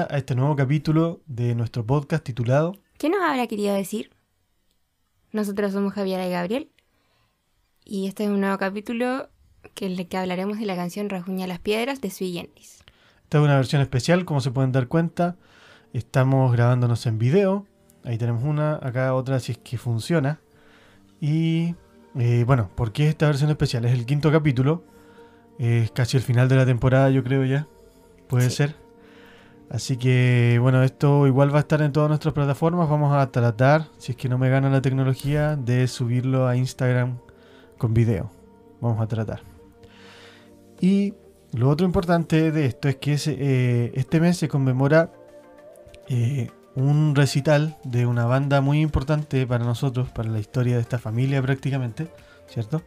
Bienvenida a este nuevo capítulo de nuestro podcast titulado ¿Qué nos habrá querido decir? Nosotros somos Javiera y Gabriel y este es un nuevo capítulo que el que hablaremos de la canción Rajuña las Piedras de Sui Generis. Esta es una versión especial, como se pueden dar cuenta. Estamos grabándonos en video. Ahí tenemos una, acá otra si es que funciona. Y eh, bueno, ¿por qué esta versión especial? Es el quinto capítulo. Es casi el final de la temporada, yo creo ya. Puede Sí. ser. Así que bueno, esto igual va a estar en todas nuestras plataformas. Vamos a tratar, si es que no me gana la tecnología, de subirlo a Instagram con video. Vamos a tratar. Y lo otro importante de esto es que eh, este mes se conmemora eh, un recital de una banda muy importante para nosotros, para la historia de esta familia prácticamente, ¿cierto?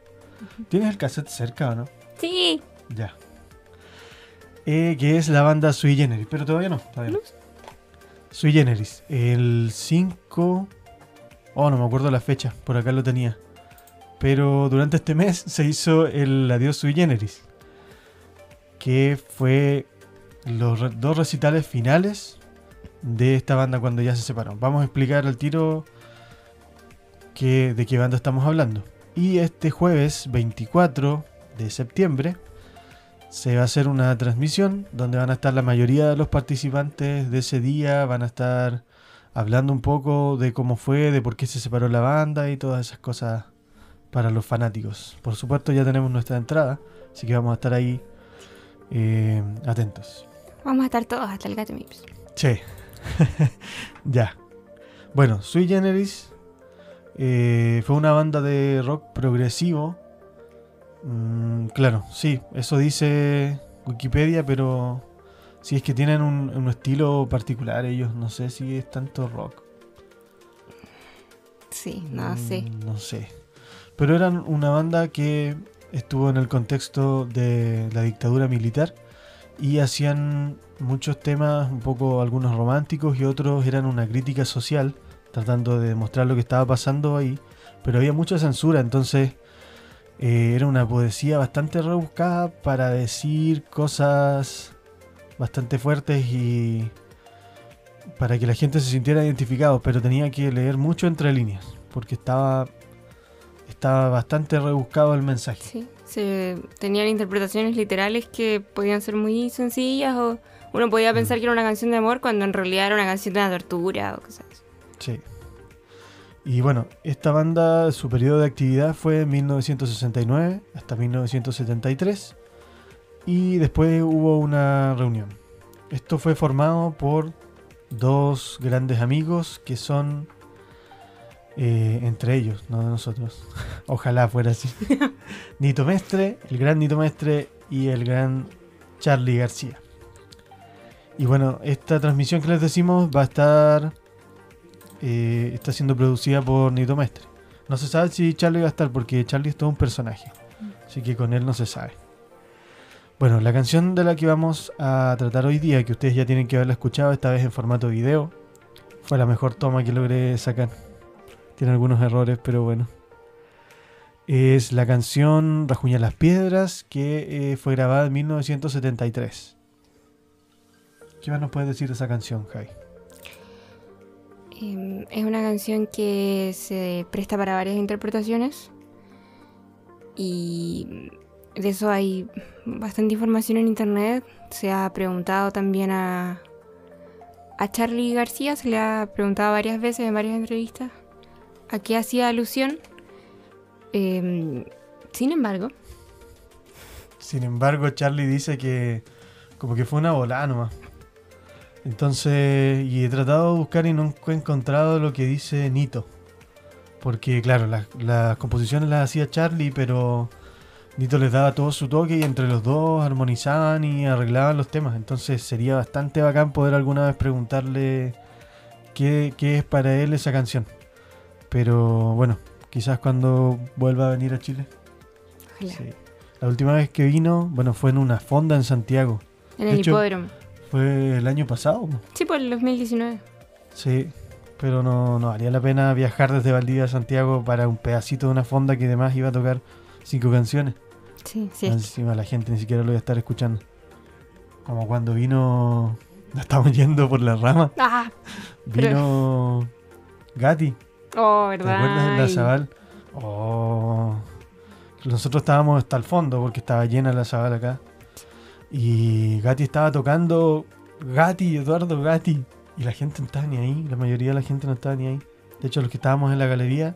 ¿Tienes el cassette cerca o no? Sí, Ya. Eh, que es la banda Sui Generis, pero todavía no. Todavía no. Sui Generis. El 5... Oh, no me acuerdo la fecha, por acá lo tenía. Pero durante este mes se hizo el Adiós Sui Generis. Que fue los dos recitales finales de esta banda cuando ya se separó. Vamos a explicar al tiro que, de qué banda estamos hablando. Y este jueves 24 de septiembre se va a hacer una transmisión donde van a estar la mayoría de los participantes de ese día, van a estar hablando un poco de cómo fue, de por qué se separó la banda y todas esas cosas para los fanáticos. Por supuesto ya tenemos nuestra entrada, así que vamos a estar ahí eh, atentos. vamos a estar todos hasta el gato Mips. Sí. ya. Bueno, Sui Generis eh, fue una banda de rock progresivo. Mm, claro, sí, eso dice Wikipedia, pero si es que tienen un, un estilo particular ellos, no sé si es tanto rock. Sí, no sé. Mm, No sé. Pero eran una banda que estuvo en el contexto de la dictadura militar y hacían muchos temas, un poco algunos románticos y otros eran una crítica social, tratando de demostrar lo que estaba pasando ahí. Pero había mucha censura, entonces eh, era una poesía bastante rebuscada para decir cosas bastante fuertes y para que la gente se sintiera identificado, pero tenía que leer mucho entre líneas, porque estaba estaba bastante rebuscado el mensaje. Sí, se tenían interpretaciones literales que podían ser muy sencillas o uno podía pensar que era una canción de amor cuando en realidad era una canción de la tortura o cosas así. Sí. Y bueno, esta banda, su periodo de actividad fue en 1969 hasta 1973 y después hubo una reunión. Esto fue formado por dos grandes amigos que son eh, entre ellos, no de nosotros. Ojalá fuera así. Nito Mestre, el gran Nito Mestre y el gran Charlie García. Y bueno, esta transmisión que les decimos va a estar eh, está siendo producida por Nito Mestre. No se sabe si Charlie va a estar porque Charlie es todo un personaje. Así que con él no se sabe. Bueno, la canción de la que vamos a tratar hoy día, que ustedes ya tienen que haberla escuchado, esta vez en formato video, fue la mejor toma que logré sacar. Tiene algunos errores, pero bueno. Es la canción Rajuña las Piedras, que eh, fue grabada en 1973. ¿Qué más nos puedes decir de esa canción, Jai? Em, es una canción que se presta para varias interpretaciones y de eso hay bastante información en internet. Se ha preguntado también a, a Charlie García, se le ha preguntado varias veces en varias entrevistas a qué hacía alusión. Em, sin embargo, Sin embargo, Charlie dice que como que fue una volada nomás. Entonces, y he tratado de buscar y no he encontrado lo que dice Nito. Porque, claro, las, las composiciones las hacía Charlie, pero Nito les daba todo su toque y entre los dos armonizaban y arreglaban los temas. Entonces sería bastante bacán poder alguna vez preguntarle qué, qué es para él esa canción. Pero bueno, quizás cuando vuelva a venir a Chile. ojalá, Sí. La última vez que vino, bueno, fue en una fonda en Santiago. en de el hecho- hipódromo. Fue el año pasado. Sí, por el 2019. Sí, pero no, no valía la pena viajar desde Valdivia a Santiago para un pedacito de una fonda que además iba a tocar cinco canciones. Sí, sí. Encima la gente ni siquiera lo iba a estar escuchando. Como cuando vino Nos estamos yendo por la rama. Ah, Pero- Vino Gatti. oh, ¿Te ¿verdad? acuerdas de la Zabal? Oh. Nosotros estábamos hasta el fondo porque estaba llena la Zabal acá. Y Gatti estaba tocando Gatti, Eduardo Gatti. Y la gente no estaba ni ahí. La mayoría de la gente no estaba ni ahí. De hecho, los que estábamos en la galería,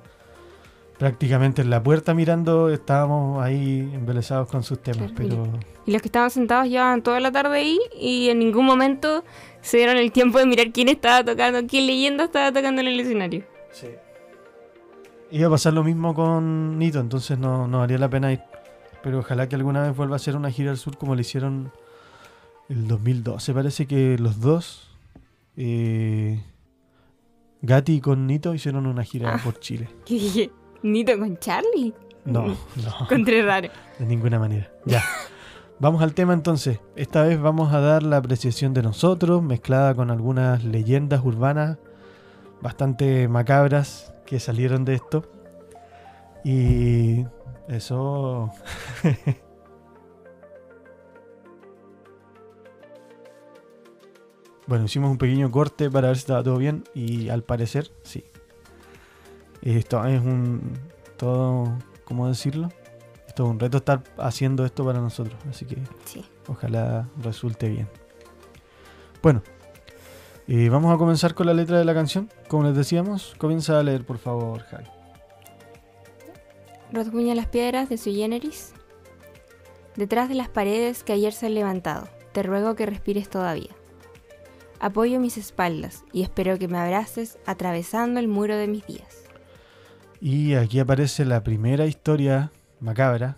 prácticamente en la puerta mirando, estábamos ahí embelesados con sus temas. Claro, Pero Y los que estaban sentados llevaban toda la tarde ahí y en ningún momento se dieron el tiempo de mirar quién estaba tocando, qué leyenda estaba tocando en el escenario. Iba a pasar lo mismo con Nito, entonces no, no valía la pena ir. Pero ojalá que alguna vez vuelva a hacer una gira al sur como le hicieron el 2012. Parece que los dos, eh, Gatti con Nito, hicieron una gira Ah. por Chile. ¿Qué dije? ¿Nito con Charlie? No, no, Encontré raro. de ninguna manera. Ya. Vamos al tema entonces. Esta vez vamos a dar la apreciación de nosotros, mezclada con algunas leyendas urbanas bastante macabras que salieron de esto. Y eso... bueno, hicimos un pequeño corte para ver si estaba todo bien y al parecer sí. Esto es un... todo... ¿Cómo decirlo? Esto es un reto estar haciendo esto para nosotros, así que Sí. Ojalá resulte bien. Bueno, eh, vamos a comenzar con la letra de la canción. Como les decíamos, comienza a leer, por favor, Javi. Rasguña las piedras de su generis. Detrás de las paredes que ayer se han levantado, te ruego que respires todavía. Apoyo mis espaldas y espero que me abraces atravesando el muro de mis días. Y aquí aparece la primera historia macabra.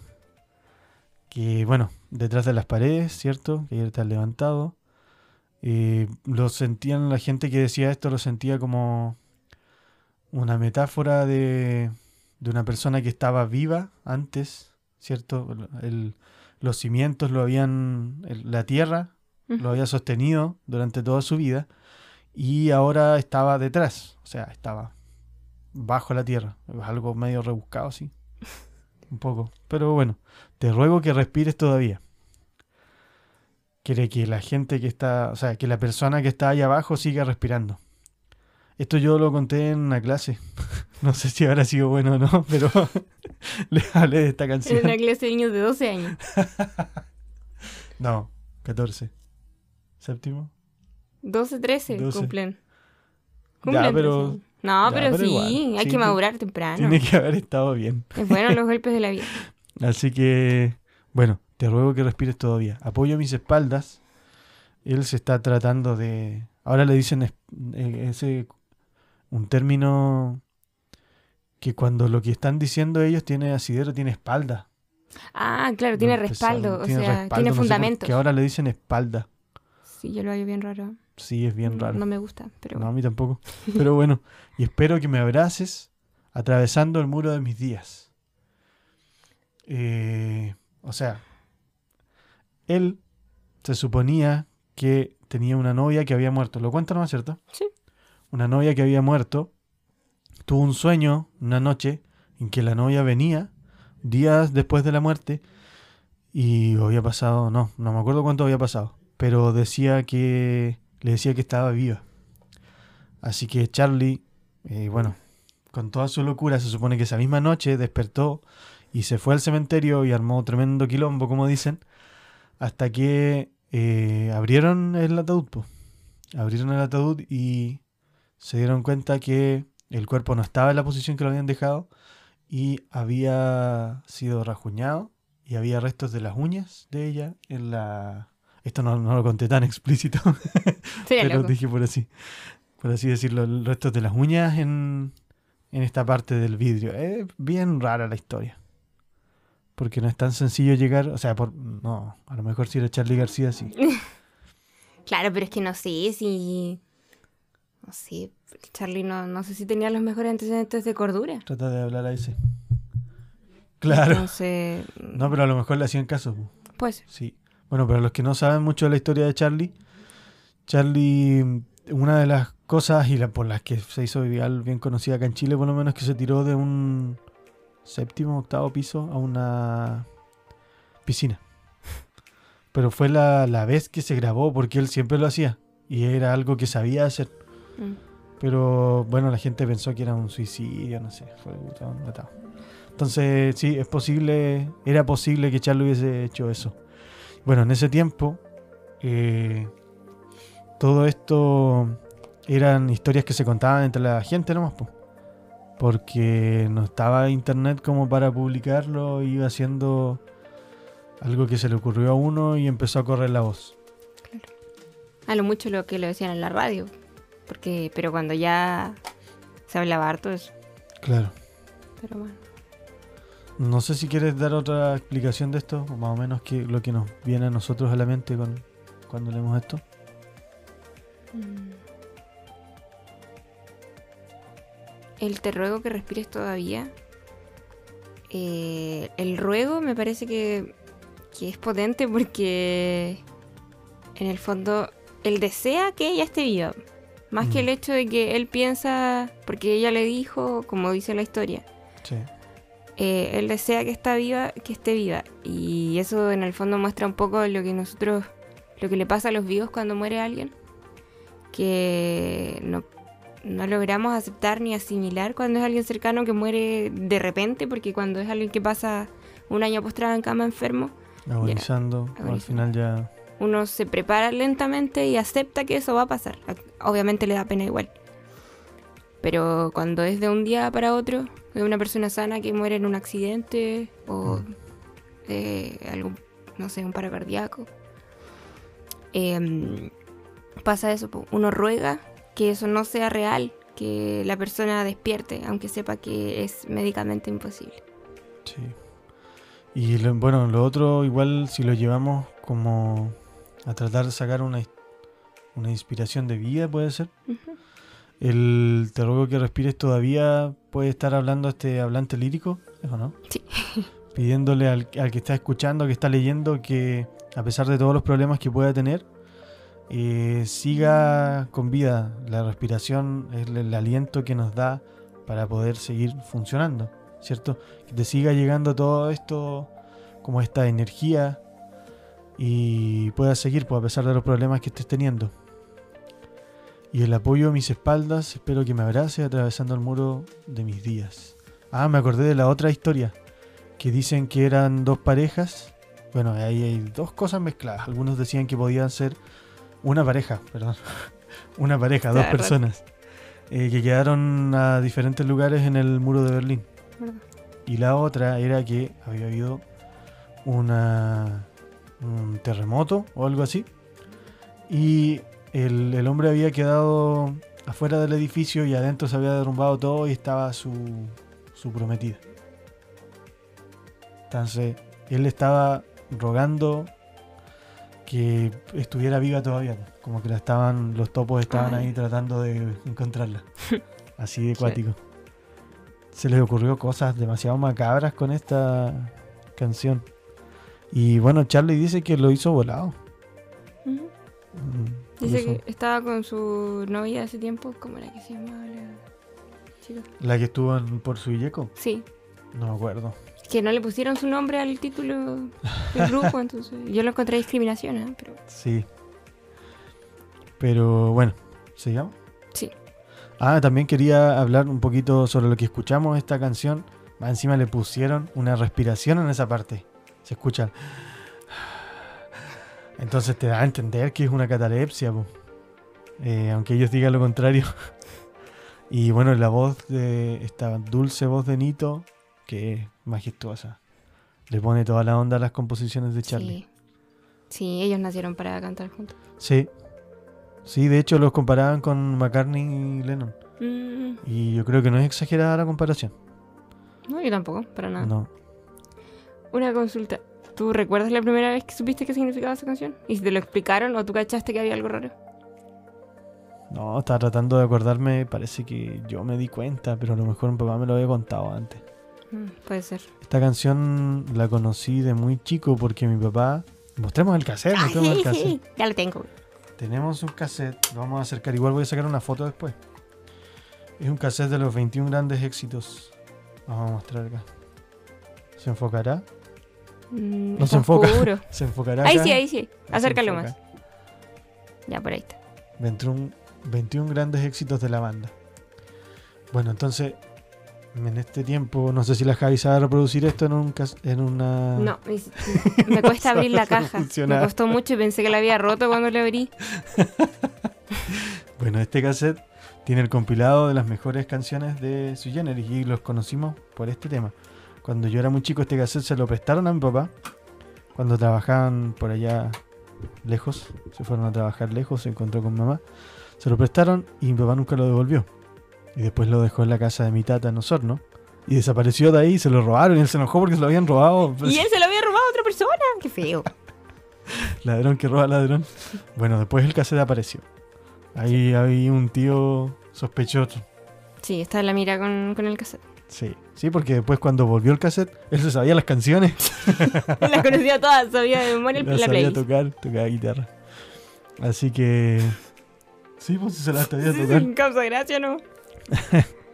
Que, bueno, detrás de las paredes, ¿cierto? Que ayer está levantado. Eh, lo sentían, la gente que decía esto lo sentía como una metáfora de, de una persona que estaba viva antes, ¿cierto? El- los cimientos lo habían, el- la tierra lo había sostenido durante toda su vida y ahora estaba detrás, o sea, estaba bajo la tierra. Es algo medio rebuscado, sí. Un poco. Pero bueno, te ruego que respires todavía. Quiere que la gente que está, o sea, que la persona que está ahí abajo siga respirando. Esto yo lo conté en una clase. No sé si habrá sido bueno o no, pero les hablé de esta En canción. una clase de niños de 12 años. No, 14. ¿Séptimo? 12, 13 12. cumplen. Ya, Cumplen pero- 13. No, ya, pero, pero sí, igual, hay sí, que madurar temprano. Tiene que haber estado bien. Es bueno los golpes de la vida. Así que, bueno, te ruego que respires todavía. Apoyo mis espaldas. Él se está tratando de... Ahora le dicen eh, ese un término que cuando lo que están diciendo ellos tiene asidero, tiene espalda. Ah, claro, tiene respaldo, o tiene sea, respaldo, tiene no fundamento. qué ahora le dicen espalda. Sí, yo lo veo bien raro. Sí, es bien raro. No me gusta, pero No, a mí tampoco. Pero bueno, y espero que me abraces atravesando el muro de mis días. Eh, o sea, él se suponía que tenía una novia que había muerto. ¿Lo cuenta, no es cierto? Sí. Una novia que había muerto. Tuvo un sueño una noche en que la novia venía días después de la muerte y había pasado, no, no me acuerdo cuánto había pasado, pero decía que le decía que estaba viva. Así que Charlie, eh, bueno, con toda su locura, se supone que esa misma noche despertó y se fue al cementerio y armó tremendo quilombo, como dicen, hasta que eh, abrieron el ataúd. po. Abrieron el ataúd y se dieron cuenta que el cuerpo no estaba en la posición que lo habían dejado y había sido rajuñado y había restos de las uñas de ella en la... Esto no, no lo conté tan explícito, pero loco. dije por así, por así decirlo, restos de las uñas en, en esta parte del vidrio. Es bien rara la historia. Porque no es tan sencillo llegar, o sea, por, no, a lo mejor si era Charlie García, sí. Claro, pero es que no sé si. No sé, Charlie no, no sé si tenía los mejores antecedentes de cordura. Trata de hablar a ese. Claro. Entonces. No, pero a lo mejor le hacían caso. Pues. Sí. Bueno, para los que no saben mucho de la historia de Charlie, Charlie, una de las cosas y la, por las que se hizo viral, bien conocida acá en Chile, por lo menos, que se tiró de un séptimo, octavo piso a una piscina. Pero fue la, la vez que se grabó, porque él siempre lo hacía. y era algo que sabía hacer. Mm. Pero bueno, la gente pensó que era un suicidio, no sé, fue matado. Entonces, sí, es posible, era posible que Charlie hubiese hecho eso. Bueno, en ese tiempo, eh, todo esto eran historias que se contaban entre la gente nomás, po. porque no estaba internet como para publicarlo, iba haciendo algo que se le ocurrió a uno y empezó a correr la voz. A lo mucho lo que lo decían en la radio. Porque, pero cuando ya se hablaba harto eso. Claro. Pero bueno. No sé si quieres dar otra explicación de esto, o más o menos que lo que nos viene a nosotros a la mente con, cuando leemos esto. Mm. El te ruego que respires todavía. Eh, el ruego me parece que, que es potente porque en el fondo él desea que ella esté viva. Más que Mm. el hecho de que él piensa, porque ella le dijo, como dice la historia, Sí. eh, él desea que está viva, que esté viva. Y eso en el fondo muestra un poco lo que nosotros, lo que le pasa a los vivos cuando muere alguien. Que no, no logramos aceptar ni asimilar cuando es alguien cercano que muere de repente, porque cuando es alguien que pasa un año postrado en cama enfermo, Agonizando, al agonizando. final ya. Uno se prepara lentamente y acepta que eso va a pasar. Obviamente le da pena igual. Pero cuando es de un día para otro, de una persona sana que muere en un accidente o Mm. de algún, no sé, un paro cardíaco, em, pasa eso. Uno ruega que eso no sea real, que la persona despierte, aunque sepa que es médicamente imposible. Sí. Y lo- bueno, lo otro, igual si lo llevamos como a tratar de sacar una, una inspiración de vida, puede ser. El te ruego que respires todavía puede estar hablando este hablante lírico, ¿eso no? Sí. Pidiéndole al, al que está escuchando, que está leyendo, que a pesar de todos los problemas que pueda tener, eh, siga con vida. La respiración es el, el aliento que nos da para poder seguir funcionando, ¿cierto? Que te siga llegando todo esto, como esta energía, y puedas seguir pues, a pesar de los problemas que estés teniendo. Y el apoyo a mis espaldas, espero que me abrace atravesando el muro de mis días. Ah, me acordé de la otra historia, que dicen que eran dos parejas. Bueno, ahí hay dos cosas mezcladas. Algunos decían que podían ser una pareja, perdón. una pareja, dos personas. eh, que quedaron a diferentes lugares en el muro de Berlín. Y la otra era que había habido una, un terremoto o algo así. Y el, el hombre había quedado afuera del edificio y adentro se había derrumbado todo y estaba su, su prometida. Entonces, él estaba rogando que estuviera viva todavía. Como que la estaban, los topos estaban Ay. ahí tratando de encontrarla. Así de Sí. cuático. Se les ocurrió cosas demasiado macabras con esta canción. Y bueno, Charlie dice que lo hizo volado. Mm, Dice que estaba con su novia hace tiempo, como la que se llamaba la chica. La que estuvo en Por su Yeco. Sí, No me acuerdo. que no le pusieron su nombre al título del grupo, entonces yo lo encontré discriminación, ¿eh? pero Sí. Pero bueno, ¿sigamos? sí. Ah, también quería hablar un poquito sobre lo que escuchamos esta canción. Encima le pusieron una respiración en esa parte. Se escucha. Entonces te da a entender que es una catalepsia. Eh, aunque ellos digan lo contrario. y bueno, la voz de esta dulce voz de Nito, que es majestuosa. Le pone toda la onda a las composiciones de Charlie. Sí. Sí, ellos nacieron para cantar juntos. Sí. Sí, de hecho los comparaban con McCartney y Lennon. Mm, Y yo creo que no es exagerada la comparación. no, yo tampoco, para nada. No. Una consulta. ¿Tú recuerdas la primera vez que supiste qué significaba esa canción? ¿Y si te lo explicaron o tú cachaste que había algo raro? No, estaba tratando de acordarme, parece que yo me di cuenta, pero a lo mejor mi papá me lo había contado antes. Mm, puede ser. Esta canción la conocí de muy chico porque mi papá... Mostremos el cassette, mostremos el cassette. ya lo tengo. Tenemos un cassette, lo vamos a acercar, igual voy a sacar una foto después. Es un cassette de los 21 grandes éxitos. Vamos a mostrar acá. ¿Se enfocará? Mm, No se enfoca. oscuro. ¿Se enfocará Ahí acá? sí, ahí sí. Acércalo más. Ya, por ahí está. 21, 21 grandes éxitos de la banda. Bueno, entonces, en este tiempo, no sé si la Javi sabe reproducir esto en, un, en una... No, me, me cuesta abrir la caja. Me costó mucho y pensé que la había roto cuando la abrí. Bueno, este cassette tiene el compilado de las mejores canciones de su género y los conocimos por este tema. Cuando yo era muy chico, este cassette se lo prestaron a mi papá cuando trabajaban por allá lejos. Se fueron a trabajar lejos, se encontró con mamá. Se lo prestaron y mi papá nunca lo devolvió. Y después lo dejó en la casa de mi tata en Osorno. Y desapareció de ahí, se lo robaron y él se enojó porque se lo habían robado. Y él se lo había robado a otra persona. Qué feo. Ladrón que roba ladrón. Bueno, después el cassette apareció. Ahí había un tío sospechoso. Sí, está en la mira con, con el cassette. Sí, sí, porque después cuando volvió el cassette, él se sabía las canciones. Las conocía todas, sabía de memoria las la sabía tocar, tocaba guitarra. Así que... Sí, pues se las sabía tocar. sin causa gracia, ¿no?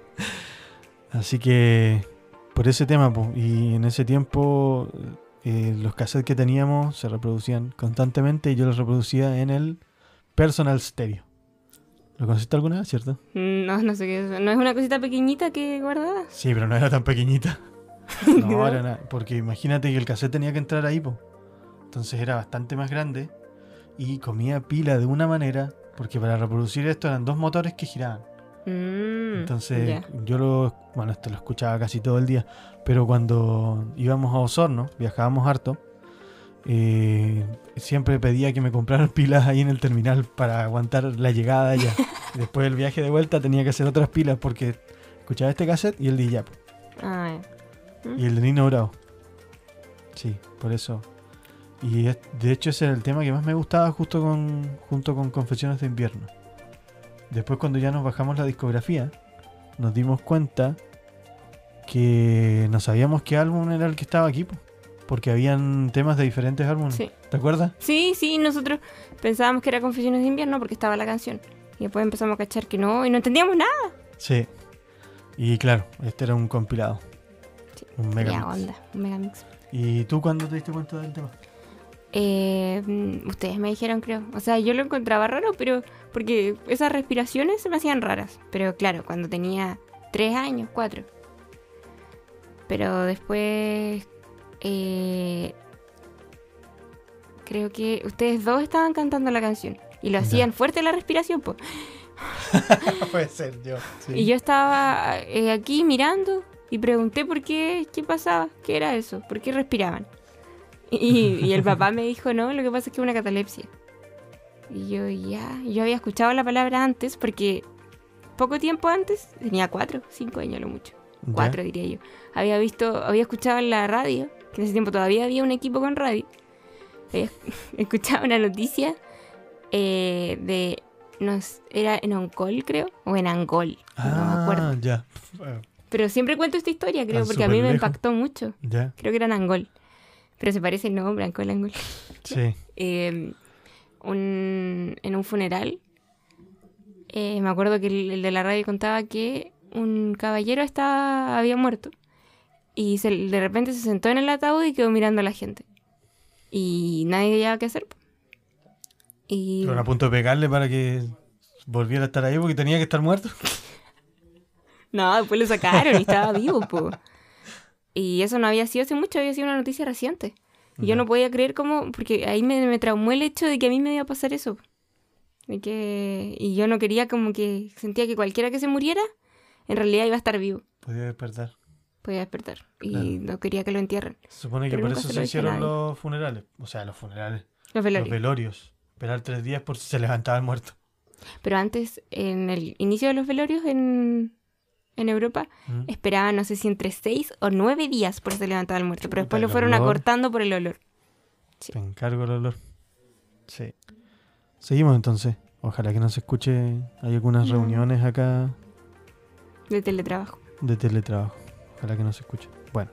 Así que... Por ese tema, pues, y en ese tiempo eh, los cassettes que teníamos se reproducían constantemente y yo los reproducía en el Personal Stereo. ¿Lo conociste alguna vez, cierto? No, no sé qué es. ¿No es una cosita pequeñita que guardabas? Sí, pero no era tan pequeñita. No, era nada. Porque imagínate que el cassette tenía que entrar ahí, po. Entonces era bastante más grande y comía pila de una manera, porque para reproducir esto eran dos motores que giraban. Mm, Entonces yo lo, bueno, esto lo escuchaba casi todo el día, pero cuando íbamos a Osorno, viajábamos harto, eh, siempre pedía que me compraran pilas ahí en el terminal para aguantar la llegada allá. Después del viaje de vuelta tenía que hacer otras pilas porque escuchaba este cassette y el de. Ah, Y el de Nino Bravo. Sí, por eso. Y es- de hecho ese era el tema que más me gustaba justo con, junto con Confesiones de Invierno. Después cuando ya nos bajamos la discografía, nos dimos cuenta que no sabíamos qué álbum era el que estaba aquí, po, porque habían temas de diferentes álbumes. sí. ¿Te acuerdas? Sí, sí, nosotros pensábamos que era Confesiones de Invierno porque estaba la canción. Y después empezamos a cachar que no, y no entendíamos nada. Sí. Y claro, este era un compilado. Sí, Un Ya, mega. onda, un megamix. ¿Y tú cuándo te diste cuenta del tema? Eh, mm, ustedes me dijeron, creo. O sea, yo lo encontraba raro, pero porque esas respiraciones se me hacían raras. Pero claro, cuando tenía tres años, cuatro. Pero después, eh, creo que ustedes dos estaban cantando la canción y lo Ya. hacían fuerte la respiración, pues. Puede ser yo. sí. Y yo estaba eh, aquí mirando y pregunté por qué, qué pasaba, qué era eso, por qué respiraban. Y, y el papá me dijo, no, lo que pasa es que es una catalepsia. Y yo, ya, yo había escuchado la palabra antes porque poco tiempo antes, tenía cuatro, cinco años a lo mucho, Ya. cuatro diría yo. Había visto, había escuchado en la radio, que en ese tiempo todavía había un equipo con radio. Había escuchado una noticia eh, de, nos, era en Oncol creo, o en Angol, no me acuerdo. Ah, ya. Pero siempre cuento esta historia, creo, Tan porque a mí me impactó mucho. Ya. Creo que era en Angol. Pero se parece el nombre, Angol, Angol. Sí. Eh, un- en un funeral, eh, me acuerdo que el, el de la radio contaba que un caballero estaba, había muerto. Y se- de repente se sentó en el ataúd y quedó mirando a la gente. Y nadie sabía qué hacer. Y a punto de pegarle para que volviera a estar ahí porque tenía que estar muerto. No, después lo sacaron y estaba vivo, po. Y eso no había sido hace mucho, había sido una noticia reciente. Y yo no podía creer cómo, porque ahí me, me traumó el hecho de que a mí me iba a pasar eso. De que, y yo no quería como que, sentía que cualquiera que se muriera, en realidad iba a estar vivo, Podía despertar. Podía despertar. Y Claro. no quería que lo entierren. Se supone que Pero por eso se lo hicieron los funerales. O sea, los funerales. Los velorios. Los velorios. Esperar tres días por si se levantaba el muerto. Pero antes, en el inicio de los velorios en, en Europa, Mm. esperaban, no sé si entre seis o nueve días por si se levantaba el muerto. Pero después lo fueron olor. acortando por el olor. Te encargo el olor. Sí. Seguimos entonces. Ojalá que no se escuche. Hay algunas No. reuniones acá De teletrabajo. de teletrabajo. Ojalá que no se escuche. Bueno.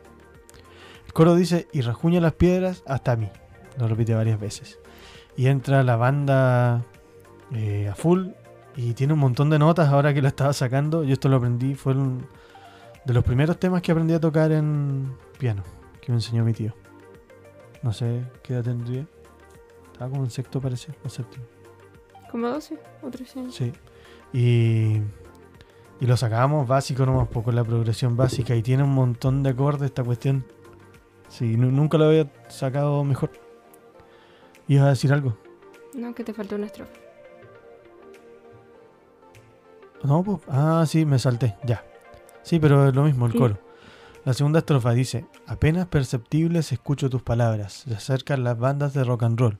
El coro dice, y rajuña las piedras hasta mí. Lo repite varias veces. Y entra la banda eh, a full y tiene un montón de notas ahora que lo estaba sacando. Yo esto lo aprendí, fue un- de los primeros temas que aprendí a tocar en piano, que me enseñó mi tío. No sé qué edad tendría. Estaba como en sexto parece, o séptimo. Como 12 o 13 años. Sí. Y, y lo sacábamos básico nomás, poco la progresión básica. Y tiene un montón de acordes esta cuestión. Sí, nu- nunca lo había sacado mejor. ¿Ibas a decir algo? No, que te faltó una estrofa. No, pues. Ah, sí, me salté. Ya. Sí, pero es lo mismo, el coro. La segunda estrofa dice: Apenas perceptibles escucho tus palabras. Se acercan las bandas de rock and roll.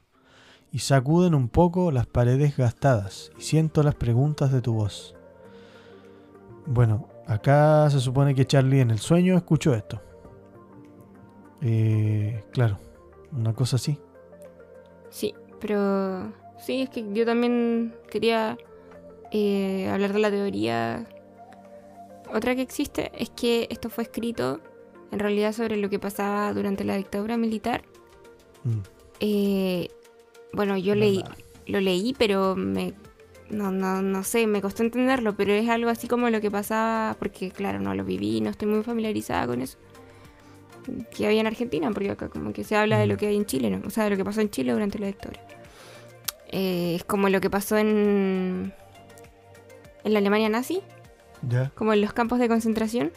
Y sacuden un poco las paredes gastadas. Y siento las preguntas de tu voz. Bueno, acá se supone que Charlie en el sueño escuchó esto. Eh, claro, una cosa así. Sí, pero sí, es que yo también quería eh, hablar de la teoría. Otra que existe es que esto fue escrito en realidad sobre lo que pasaba durante la dictadura militar. Mm, Eh, bueno, yo leí, lo leí, pero me no, no, no sé, me costó entenderlo, pero es algo así como lo que pasaba, porque claro, no lo viví, no estoy muy familiarizada con eso. Que había en Argentina, porque acá como que se habla de lo Mm. que hay en Chile, ¿no? O sea, de lo que pasó en Chile durante la dictadura. Eh, es como lo que pasó en, en la Alemania nazi, Ya. como en los campos de concentración.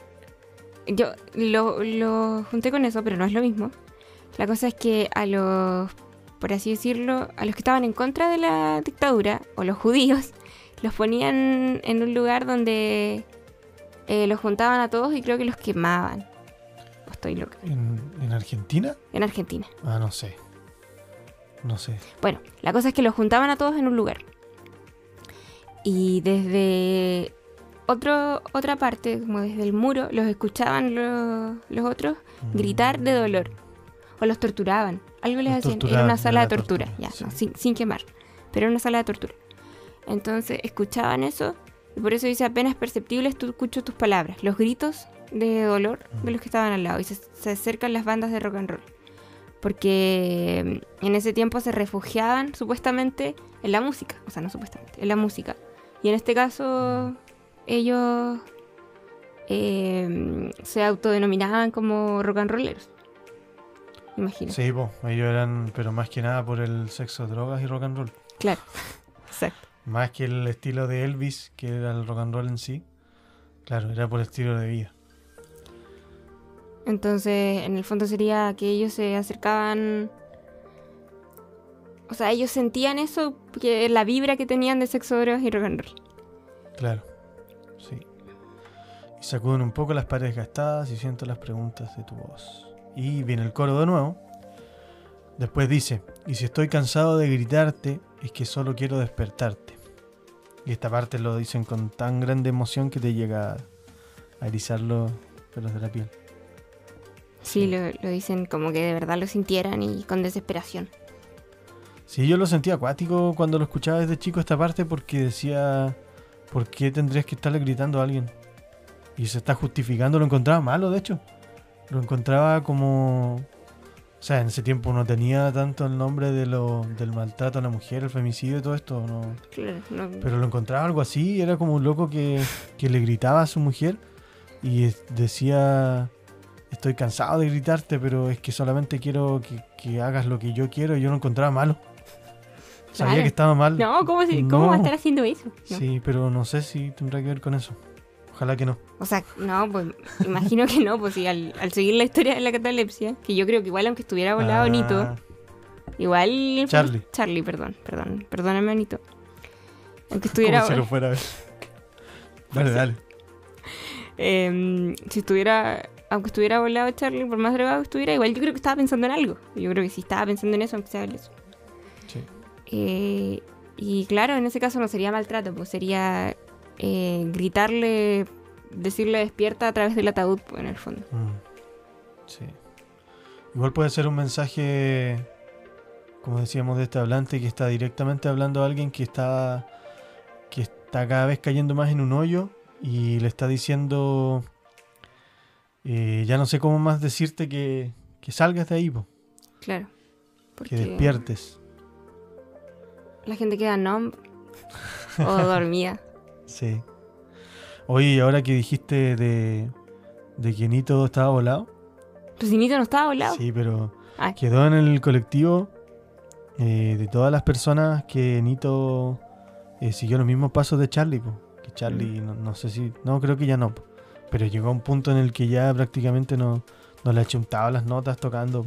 Yo lo, lo junté con eso, pero no es lo mismo. La cosa es que a los, por así decirlo, a los que estaban en contra de la dictadura, o los judíos, los ponían en un lugar donde eh, los juntaban a todos y creo que los quemaban. O estoy loca. ¿En, en Argentina? En Argentina. Ah, no sé. No sé. Bueno, la cosa es que los juntaban a todos en un lugar. Y desde otro, otra parte, como desde el muro, los escuchaban los, los otros gritar de dolor. O los torturaban. Algo les Los hacían. Era una sala de tortura, tortura, ya, sí. no, sin, sin quemar. Pero era una sala de tortura. Entonces escuchaban eso. Y por eso dice apenas perceptibles, tú escucho tus palabras. Los gritos de dolor de los que estaban al lado. Y se, se acercan las bandas de rock and roll. Porque mm, en ese tiempo se refugiaban supuestamente en la música. O sea, no supuestamente, en la música. Y en este caso, ellos eh, se autodenominaban como rock and rollers. Imagino. Sí, po, ellos eran, pero más que nada por el sexo, drogas y rock and roll. Claro. Exacto. Más que el estilo de Elvis, que era el rock and roll en sí. Claro, era por el estilo de vida. Entonces, en el fondo sería que ellos se acercaban. O sea, ellos sentían eso, que la vibra que tenían de sexo, drogas y rock and roll. Claro, sí. Y sacuden un poco las paredes gastadas y siento las preguntas de tu voz. Y viene el coro de nuevo. Después dice, y si estoy cansado de gritarte, es que solo quiero despertarte. Y esta parte lo dicen con tan grande emoción que te llega a erizar los pelos de la piel. Sí, lo, lo dicen como que de verdad lo sintieran y con desesperación. Sí, yo lo sentía acuático cuando lo escuchaba desde chico esta parte porque decía, ¿por qué tendrías que estarle gritando a alguien? Y se está justificando, lo encontraba malo, de hecho. Lo encontraba como... O sea, en ese tiempo no tenía tanto el nombre de lo, del maltrato a la mujer, el femicidio y todo esto, no. Claro, no- Pero lo encontraba algo así, era como un loco que, que le gritaba a su mujer y decía, estoy cansado de gritarte, pero es que solamente quiero que, que hagas lo que yo quiero y yo lo encontraba malo. Sabía Claro. que estaba mal. No, ¿cómo, se- cómo va a estar haciendo eso? No. Sí, pero no sé si tendrá que ver con eso. Ojalá que no. O sea, no, pues imagino que no, pues sí, al, al seguir la historia de la catalepsia, que yo creo que igual aunque estuviera volado Ah, Nito, igual... Charlie. Charlie, perdón, perdón, perdóname Anito. Aunque Como estuviera... si lo fuera a ver. Dale, dale. em, si estuviera... Aunque estuviera volado Charlie, por más drogado que estuviera, igual yo creo que estaba pensando en algo. Yo creo que sí estaba pensando en eso, aunque sea en eso. Sí. Eh, y claro, en ese caso no sería maltrato, pues sería eh, gritarle, decirle despierta a través del ataúd, pues, en el fondo. Mm, Sí. Igual puede ser un mensaje, como decíamos, de este hablante que está directamente hablando a alguien que está, que está cada vez cayendo más en un hoyo y le está diciendo, eh, ya no sé cómo más decirte que, que salgas de ahí, po, Claro. que Porque despiertes. La gente queda numb o dormida. Sí. Oye, ahora que dijiste de, de que Nito estaba volado. ¿Tu cinito no estaba volado? Sí, pero Ay. quedó en el colectivo eh, de todas las personas que Nito eh, siguió los mismos pasos de Charlie. po. Que Charlie, no, no sé si. No, creo que ya no. po. Pero llegó a un punto en el que ya prácticamente no, no le achuntaba las notas tocando.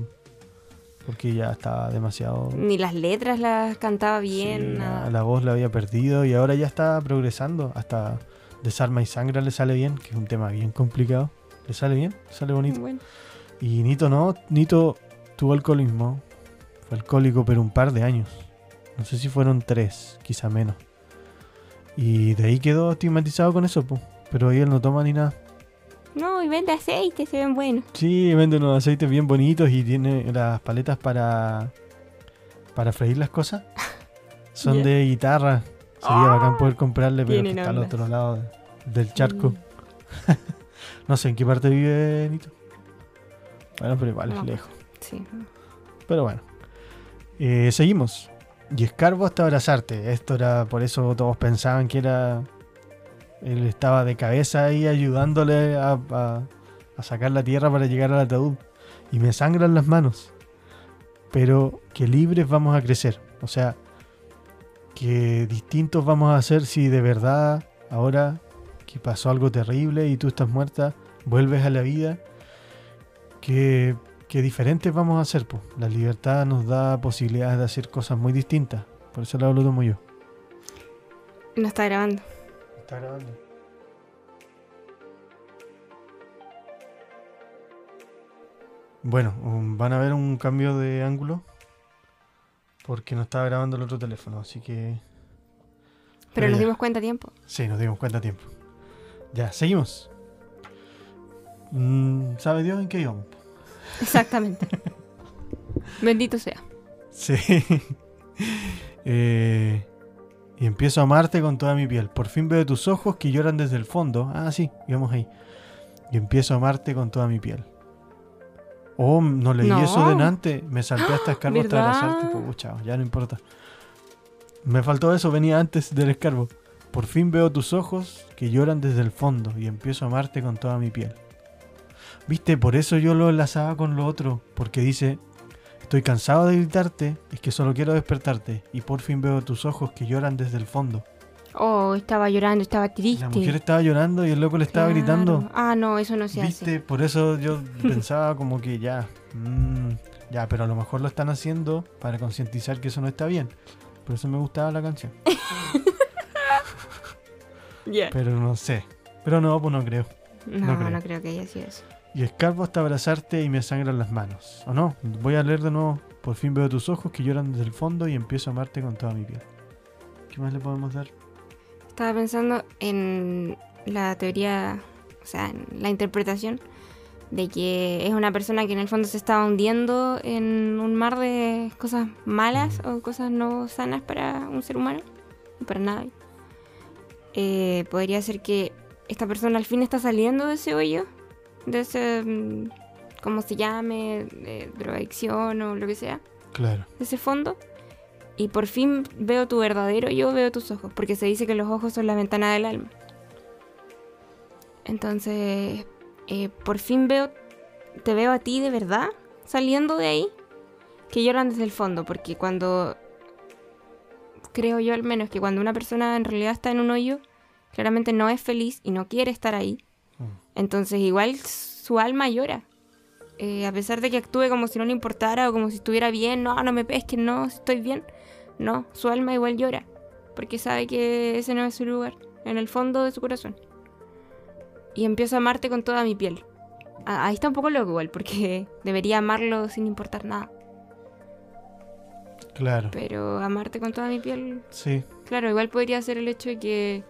Porque ya estaba demasiado. Ni las letras las cantaba bien, la, nada. la voz la había perdido y ahora ya está progresando. Hasta Desarma y Sangra le sale bien, que es un tema bien complicado. Le sale bien, le sale bonito. Bueno, Y Nito no, Nito tuvo alcoholismo. Fue alcohólico, pero un par de años. No sé si fueron tres, quizá menos. Y de ahí quedó estigmatizado con eso, po. pero ahí él no toma ni nada. No, y vende aceite, se ven buenos. Sí, vende unos aceites bien bonitos y tiene las paletas para para freír las cosas. Son de guitarra. Sería Ah, bacán poder comprarle, pero que está al otro lado de- del charco. Mm. No sé en qué parte vive Nito. Bueno, pero igual No. es lejos. Sí. Pero bueno. Eh, seguimos. Y escarbo hasta abrazarte. Esto era, por eso todos pensaban que era. Él estaba de cabeza ahí ayudándole a, sacar la tierra para llegar al ataúd. Y me sangran las manos. Pero que libres vamos a crecer. O sea, que distintos vamos a ser si de verdad ahora que pasó algo terrible y tú estás muerta, vuelves a la vida. Que diferentes vamos a hacer. po. La libertad nos da posibilidades de hacer cosas muy distintas. Por eso lo tomo yo. No está grabando. Está grabando. Bueno, um, van a ver un cambio de ángulo. Porque no estaba grabando el otro teléfono, así que... Pero Pero nos ya. dimos cuenta a tiempo. Sí, nos dimos cuenta a tiempo. Ya, seguimos. Mm, ¿Sabe Dios en qué íbamos? Exactamente. Bendito sea. Sí. Eh, y empiezo a amarte con toda mi piel. Por fin veo tus ojos que lloran desde el fondo. Ah, sí, íbamos ahí. Y empiezo a amarte con toda mi piel. Oh, no leí No. eso delante. Me salté hasta escarbo hasta abrazarte. Pucha, ya no importa. Me faltó eso, venía antes del escarbo. Por fin veo tus ojos que lloran desde el fondo y empiezo a amarte con toda mi piel. Viste, por eso yo lo enlazaba con lo otro, porque dice, estoy cansado de gritarte, es que solo quiero despertarte y por fin veo tus ojos que lloran desde el fondo. Oh, estaba llorando, estaba triste. La mujer estaba llorando y el loco le estaba Claro. gritando. Ah, no, eso no se Viste, hace. por eso yo pensaba como que ya, mm, ya, pero a lo mejor lo están haciendo para concientizar que eso no está bien. Por eso me gustaba la canción. Ya. Pero no sé. Pero no, pues no creo. No, no no creo. creo. que haya sido eso. Y escarbo hasta abrazarte y me sangran las manos. ¿O no? Voy a leer de nuevo. Por fin veo tus ojos que lloran desde el fondo y empiezo a amarte con toda mi piel. ¿Qué más le podemos dar? Estaba pensando en la teoría, o sea, en la interpretación de que es una persona que en el fondo se estaba hundiendo en un mar de cosas malas o cosas no sanas para un ser humano para nadie. Eh, podría ser que esta persona al fin está saliendo de ese hoyo, de ese, mm, como se llame, de drogadicción o lo que sea Claro. de ese fondo y por fin veo tu verdadero yo, veo tus ojos, porque se dice que los ojos son la ventana del alma. Entonces, eh, por fin veo, te veo a ti de verdad saliendo de ahí, que lloran desde el fondo, porque cuando, creo yo al menos, que cuando una persona en realidad está en un hoyo, claramente no es feliz y no quiere estar ahí. Mm. Entonces igual su alma llora. Eh, a pesar de que actúe como si no le importara o como si estuviera bien, no, no me pesquen, no, estoy bien. No, su alma igual llora. Porque sabe que ese no es su lugar, en el fondo de su corazón. Y empiezo a amarte con toda mi piel. Ah, Ahí está un poco loco igual, porque debería amarlo sin importar nada. Claro. Pero amarte con toda mi piel Sí. Claro, igual podría ser el hecho de que.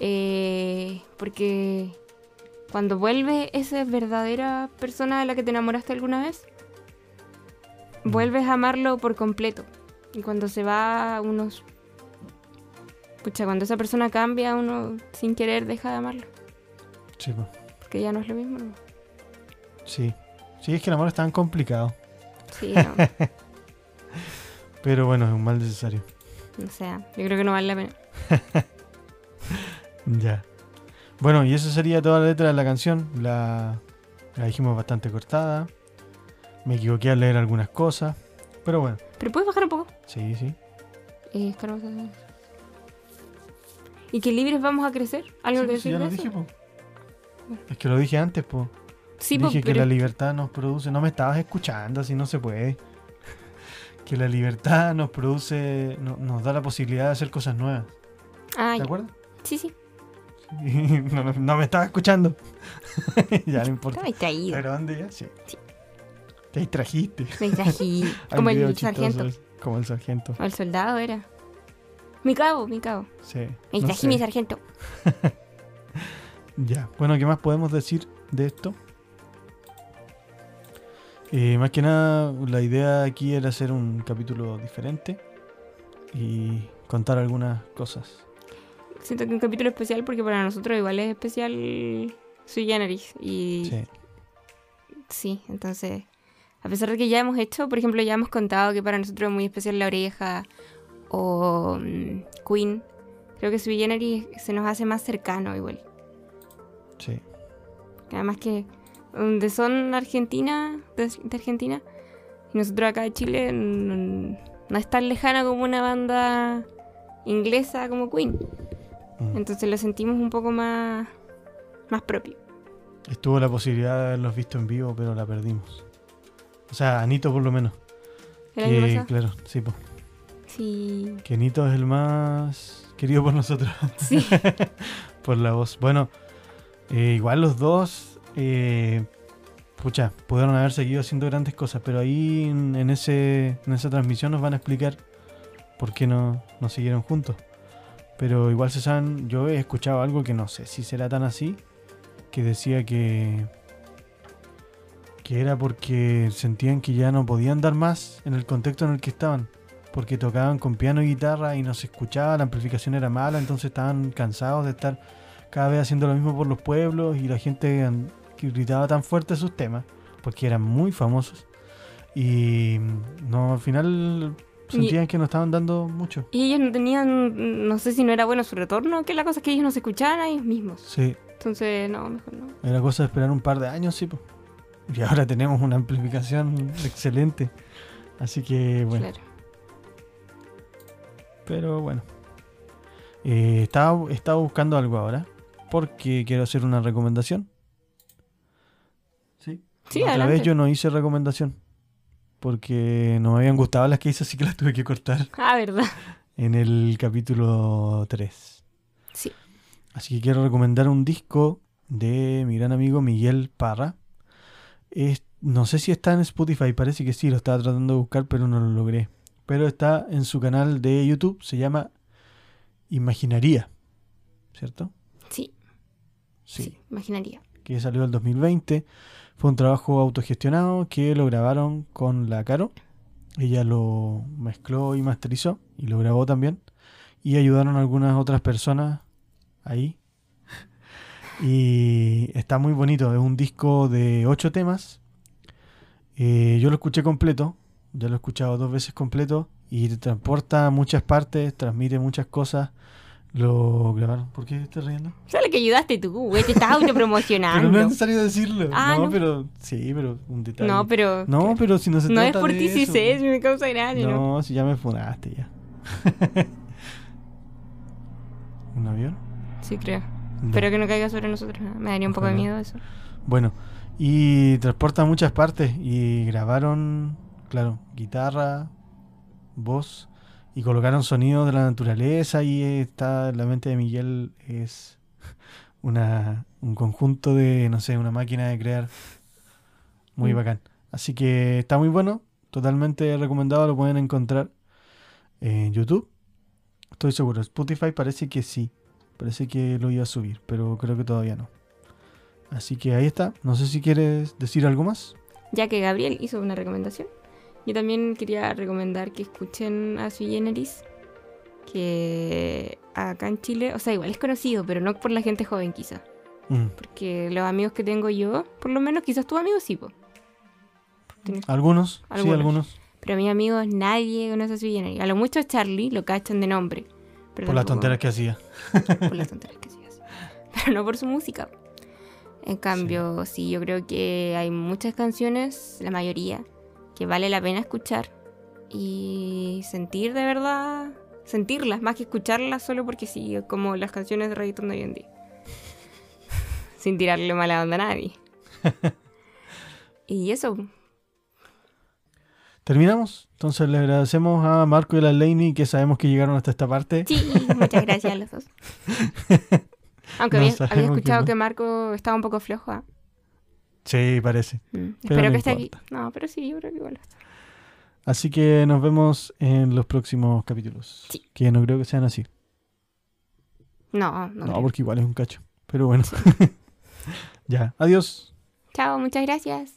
Eh, porque cuando vuelve esa verdadera persona de la que te enamoraste alguna vez, Mm. vuelves a amarlo por completo. Y cuando se va, unos. Pucha, cuando esa persona cambia, uno sin querer deja de amarlo. Sí, po. Porque ya no es lo mismo. ¿no? sí. Sí, es que el amor es tan complicado. Sí, no. Pero bueno, es un mal necesario. o sea, yo creo que no vale la pena. Ya. Bueno, y eso sería toda la letra de la canción. La, la dijimos bastante cortada. Me equivoqué al leer algunas cosas. Pero bueno, Pero puedes bajar un poco. sí, sí. Eh, Y que libres vamos a crecer. ¿Algo Sí, que pues, sí, decir ya lo eso? dije, po. Es que lo dije antes, po. Sí, po, dije que pero la libertad nos produce. No me estabas escuchando, así no se puede. que la libertad nos produce, no- nos da la posibilidad de hacer cosas nuevas. Ah, ¿Te ya. acuerdas? Sí, sí. No, no- no me estaba escuchando. ya no importa. Estaba distraído. ¿Pero dónde ya? Sí. Sí. Te distrajiste. Me distrají. Como el sargento. Como el sargento. O el soldado era. Mi cabo, mi cabo. Sí. Me no distrají sé. mi sargento. Ya. Bueno, ¿qué más podemos decir de esto? Eh, más que nada, la idea aquí era hacer un capítulo diferente y contar algunas cosas. Siento que un capítulo especial porque para nosotros igual es especial sui generis. Y Sí. sí, entonces, a pesar de que ya hemos hecho, por ejemplo, ya hemos contado que para nosotros es muy especial La Oreja o mm, Queen, creo que sui generis se nos hace más cercano igual. Sí. Además que donde son Argentina, de, de Argentina, y nosotros acá de Chile, mm, no es tan lejana como una banda inglesa como Queen. Mm. Entonces lo sentimos un poco más, más propio. Estuvo la posibilidad de haberlos visto en vivo, pero la perdimos. O sea, Anito por lo menos. El año Que, pasado. claro, sí, po. Sí. que Anito es el más querido por nosotros. Sí. por la voz. Bueno, eh, igual los dos, eh, pucha, pudieron haber seguido haciendo grandes cosas, pero ahí en, en ese, en esa transmisión nos van a explicar por qué no, no siguieron juntos. Pero igual se saben, yo he escuchado algo que no sé si será tan así, que decía que que era porque sentían que ya no podían dar más en el contexto en el que estaban, porque tocaban con piano y guitarra y no se escuchaba, la amplificación era mala, entonces estaban cansados de estar cada vez haciendo lo mismo por los pueblos y la gente gritaba tan fuerte sus temas, porque eran muy famosos. Y mm, no, al final sentían que no estaban dando mucho. Y ellos no tenían, no sé si no era bueno su retorno, que la cosa es que ellos no se escuchaban a ellos mismos. Sí, Entonces, no, mejor no. era cosa de esperar un par de años, sí. po. Y ahora tenemos una amplificación excelente. Así que bueno, Claro. pero bueno. Eh, estaba, estaba buscando algo ahora, porque quiero hacer una recomendación. Sí. Sí, La otra adelante. vez yo no hice recomendación. Porque no me habían gustado las que hice, así que las tuve que cortar Ah, verdad. en el capítulo 3. Sí. Así que quiero recomendar un disco de mi gran amigo Miguel Parra. Es- no sé si está en Spotify, parece que sí, lo estaba tratando de buscar, pero no lo logré. Pero está en su canal de YouTube, se llama Imaginaría, ¿cierto? Sí, Sí. sí, imaginaría. que salió el 2020. Fue un trabajo autogestionado que lo grabaron con la Caro. Ella lo mezcló y masterizó y lo grabó también. Y ayudaron algunas otras personas ahí. Y está muy bonito. Es un disco de ocho temas. Eh, yo lo escuché completo. Ya lo he escuchado dos veces completo. Y te transporta a muchas partes, transmite muchas cosas. Lo grabaron. ¿Por qué estás riendo? Solo que ayudaste tú, güey, te estás autopromocionando. Pero no es necesario decirlo. Ah, no, no. pero sí, pero un detalle. No, pero. No, pero si no se no es por ti, eso, sé, si me causa gracia, ¿no? No, si ya me funaste ya. ¿Un avión? Sí, creo. Ya. Espero que no caiga sobre nosotros. ¿no? Me daría un poco de miedo eso. Bueno, y transporta a muchas partes y grabaron, claro, guitarra, voz y colocaron sonidos de la naturaleza y está la mente de Miguel es una un conjunto de, no sé, una máquina de crear muy Mm. bacán. Así que está muy bueno, totalmente recomendado, lo pueden encontrar en YouTube. Estoy seguro, Spotify parece que sí, parece que lo iba a subir, pero creo que todavía no. Así que ahí está. No sé si quieres decir algo más. Ya que Gabriel hizo una recomendación, yo también quería recomendar que escuchen a Sui Generis, que acá en Chile, o sea, igual es conocido, pero no por la gente joven quizás. Mm. Porque los amigos que tengo yo, por lo menos quizás tus amigos sí, po. Tienes- Algunos, sí, Algunos. algunos. Pero a mis amigos nadie conoce a Sui Generis. A lo mucho Charlie lo cachan de nombre. Pero Por las tonteras que hacía. por las tonterías que hace. Pero no por su música. En cambio, sí. yo creo que hay muchas canciones, la mayoría, que vale la pena escuchar y sentir de verdad sentirlas, más que escucharlas solo porque sí, como las canciones de reggaetón de hoy en día. Sin tirarle mala onda a nadie. y eso, ¿Terminamos? Entonces le agradecemos a Marco y a la Laney que sabemos que llegaron hasta esta parte. sí, muchas gracias a los dos. Aunque No había, que escuchado no. que Marco estaba un poco flojo. ¿ah? Sí, parece. Mm, Pero Espero no que esté aquí. No, pero sí, yo creo que igual estar. Así que nos vemos en los próximos capítulos. Sí. Que no creo que sean así. No, no. No, creo. porque igual es un cacho. Pero bueno. ya, adiós. Chao, muchas gracias.